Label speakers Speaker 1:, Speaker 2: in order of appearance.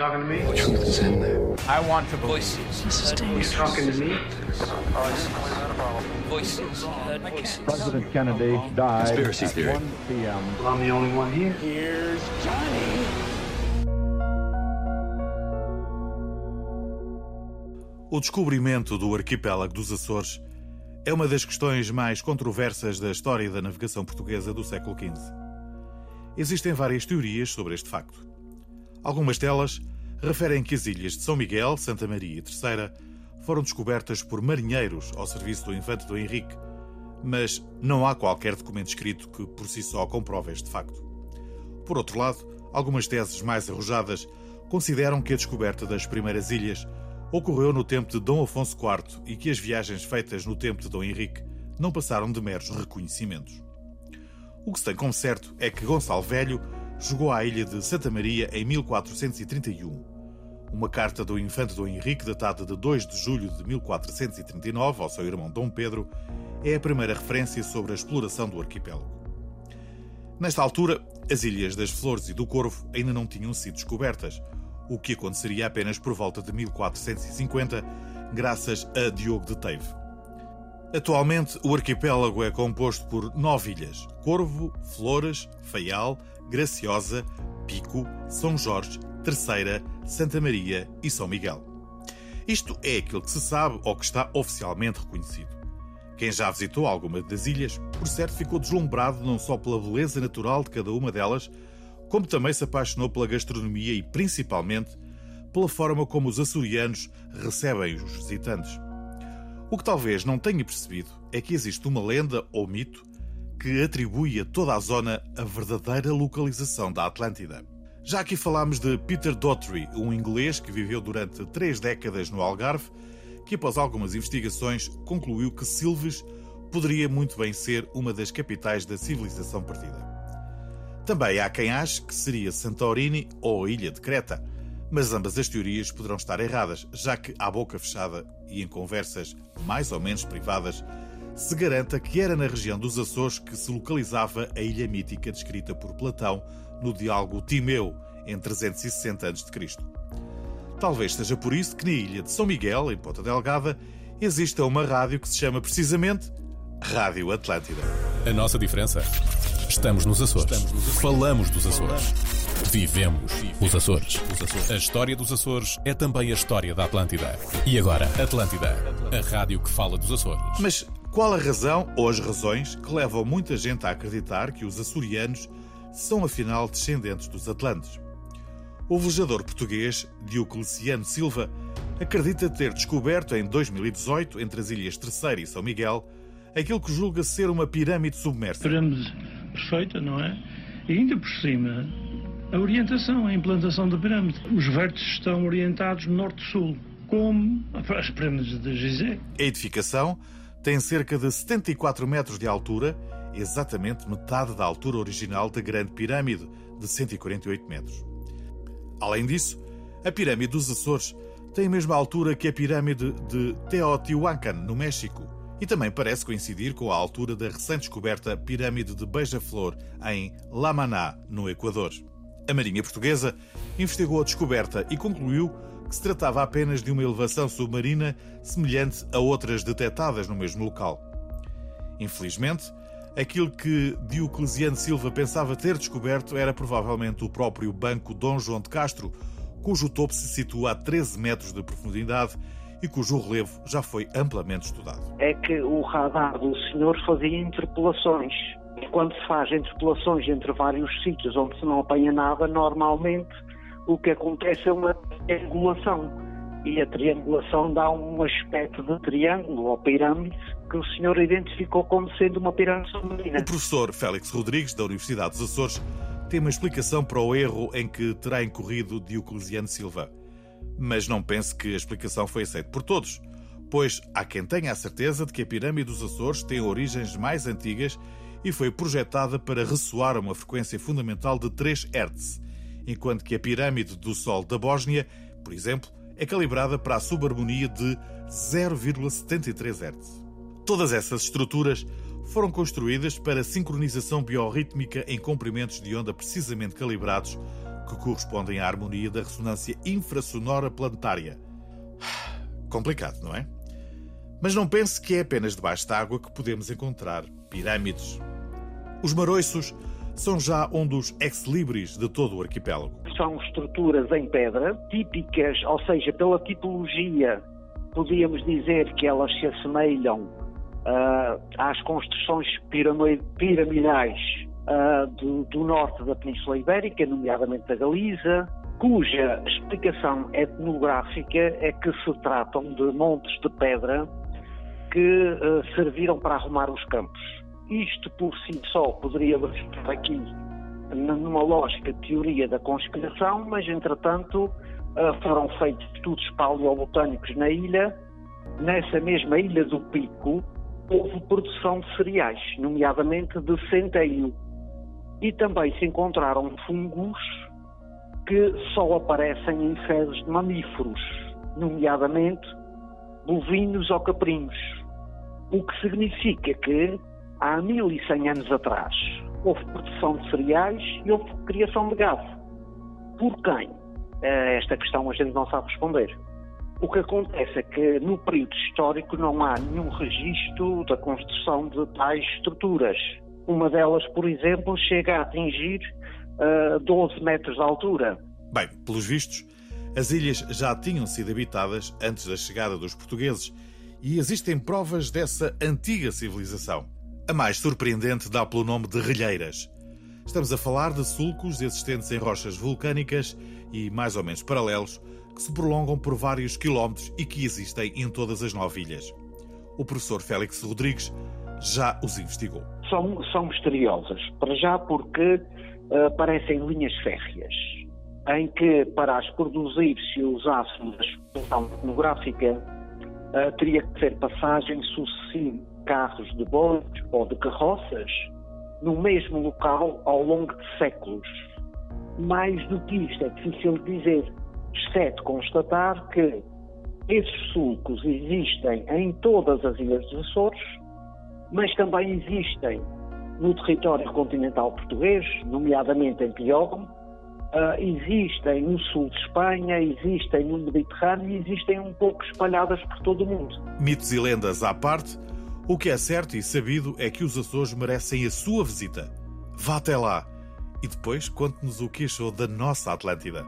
Speaker 1: talking to me?
Speaker 2: The truth is in there.
Speaker 3: I want to voices.
Speaker 1: You talking to me?
Speaker 3: Voices. Voices.
Speaker 4: President Kennedy died
Speaker 2: Conspiracy
Speaker 4: at
Speaker 2: theory.
Speaker 4: 1 p.m.
Speaker 1: Well, I'm the only one here.
Speaker 3: Here's Johnny.
Speaker 5: O descobrimento do arquipélago dos Açores é uma das questões mais controversas da história da navegação portuguesa do século XV. Existem várias teorias sobre este facto. Algumas delas referem que as ilhas de São Miguel, Santa Maria e Terceira foram descobertas por marinheiros ao serviço do infante do Henrique, mas não há qualquer documento escrito que por si só comprove este facto. Por outro lado, algumas teses mais arrojadas consideram que a descoberta das primeiras ilhas ocorreu no tempo de Dom Afonso IV e que as viagens feitas no tempo de Dom Henrique não passaram de meros reconhecimentos. O que se tem como certo é que Gonçalo Velho chegou à ilha de Santa Maria em 1431. Uma carta do infante Dom Henrique, datada de 2 de julho de 1439, ao seu irmão Dom Pedro, é a primeira referência sobre a exploração do arquipélago. Nesta altura, as ilhas das Flores e do Corvo ainda não tinham sido descobertas, o que aconteceria apenas por volta de 1450, graças a Diogo de Teive. Atualmente, o arquipélago é composto por nove ilhas: Corvo, Flores, Faial, Graciosa, Pico, São Jorge, Terceira, Santa Maria e São Miguel. Isto é aquilo que se sabe ou que está oficialmente reconhecido. Quem já visitou alguma das ilhas, por certo, ficou deslumbrado não só pela beleza natural de cada uma delas, como também se apaixonou pela gastronomia e, principalmente, pela forma como os açorianos recebem os visitantes. O que talvez não tenha percebido é que existe uma lenda ou mito que atribui a toda a zona a verdadeira localização da Atlântida. Já aqui falámos de Peter Daughtry, um inglês que viveu durante três décadas no Algarve, que após algumas investigações concluiu que Silves poderia muito bem ser uma das capitais da civilização perdida. Também há quem ache que seria Santorini ou a Ilha de Creta, mas ambas as teorias poderão estar erradas, já que, à boca fechada e em conversas mais ou menos privadas, se garanta que era na região dos Açores que se localizava a ilha mítica descrita por Platão no diálogo Timeu, em 360 a.C. Talvez seja por isso que na ilha de São Miguel, em Ponta Delgada, exista uma rádio que se chama precisamente Rádio Atlântida.
Speaker 6: A nossa diferença? Estamos nos Açores. Falamos dos Açores. Vivemos os Açores. A história dos Açores é também a história da Atlântida. E agora, Atlântida, a rádio que fala dos Açores.
Speaker 5: Mas qual a razão ou as razões que levam muita gente a acreditar que os açorianos são afinal descendentes dos atlantes? O velejador português Diocleciano Silva acredita ter descoberto em 2018, entre as ilhas Terceira e São Miguel, aquilo que julga ser uma pirâmide submersa.
Speaker 7: pirâmide perfeita, não é? E ainda por cima, a orientação, a implantação da pirâmide. Os vértices estão orientados norte-sul, como as pirâmides de Gizé.
Speaker 5: A edificação tem cerca de 74 metros de altura, exatamente metade da altura original da Grande Pirâmide, de 148 metros. Além disso, a Pirâmide dos Açores tem a mesma altura que a Pirâmide de Teotihuacan, no México, e também parece coincidir com a altura da recém-descoberta Pirâmide de Beija-Flor, em Lamaná, no Equador. A Marinha Portuguesa investigou a descoberta e concluiu que se tratava apenas de uma elevação submarina semelhante a outras detectadas no mesmo local. Infelizmente, aquilo que Diocleciano Silva pensava ter descoberto era provavelmente o próprio Banco Dom João de Castro, cujo topo se situa a 13 metros de profundidade e cujo relevo já foi amplamente estudado.
Speaker 8: é que o radar do senhor fazia interpolações. E quando se faz interpolações entre vários sítios onde se não apanha nada, normalmente o que acontece é uma triangulação. E a triangulação dá um aspecto de triângulo ou pirâmide que o senhor identificou como sendo uma pirâmide submarina.
Speaker 5: O professor Félix Rodrigues, da Universidade dos Açores, tem uma explicação para o erro em que terá incorrido Diocleciano Silva. Mas não pense que a explicação foi aceita por todos, pois há quem tenha a certeza de que a pirâmide dos Açores tem origens mais antigas e foi projetada para ressoar a uma frequência fundamental de 3 Hz, enquanto que a pirâmide do Sol da Bósnia, por exemplo, é calibrada para a subharmonia de 0,73 Hz. Todas essas estruturas foram construídas para sincronização biorrítmica em comprimentos de onda precisamente calibrados, que correspondem à harmonia da ressonância infrasonora planetária. Complicado, não é? Mas não pense que é apenas debaixo d'água que podemos encontrar pirâmides. Os maroiços são já um dos ex-libris de todo o arquipélago.
Speaker 8: São estruturas em pedra, típicas, ou seja, pela tipologia, podíamos dizer que elas se assemelham uh, às construções piramidais uh, do, do, norte da Península Ibérica, nomeadamente da Galiza, cuja explicação etnográfica é que se tratam de montes de pedra que uh, serviram para arrumar os campos. Isto por si só poderia estar aqui numa lógica teoria da conspiração, mas entretanto foram feitos estudos paleobotânicos na ilha. Nessa mesma ilha do Pico houve produção de cereais, nomeadamente de centeio. E também se encontraram fungos que só aparecem em fezes de mamíferos, nomeadamente bovinos ou caprinos. O que significa que há 1100 anos atrás houve produção de cereais e houve criação de gado. Por quem? Eh, esta questão a gente não sabe responder. O que acontece é que no período histórico não há nenhum registro da construção de tais estruturas. Uma delas, por exemplo, chega a atingir uh, eh, 12 metros de altura.
Speaker 5: Bem, pelos vistos, as ilhas já tinham sido habitadas antes da chegada dos portugueses e existem provas dessa antiga civilização. A mais surpreendente dá pelo nome de relheiras. Estamos a falar de sulcos existentes em rochas vulcânicas e mais ou menos paralelos que se prolongam por vários quilómetros e que existem em todas as nove ilhas. O professor Félix Rodrigues já os investigou.
Speaker 8: São, são misteriosas, para já porque uh, parecem linhas férreas, em que para as produzir, se usássemos a expressão etnográfica, uh, teria que ser passagem sucessiva de carros de bois ou de carroças no mesmo local ao longo de séculos. Mais do que isto é difícil dizer, exceto constatar que esses sulcos existem em todas as ilhas dos Açores, mas também existem no território continental português, nomeadamente em Piógono, uh, existem no sul de Espanha, existem no Mediterrâneo e existem um pouco espalhadas por todo o mundo.
Speaker 5: Mitos e lendas à parte, o que é certo e sabido é que os Açores merecem a sua visita. Vá até lá e depois conte-nos o que achou da nossa Atlântida.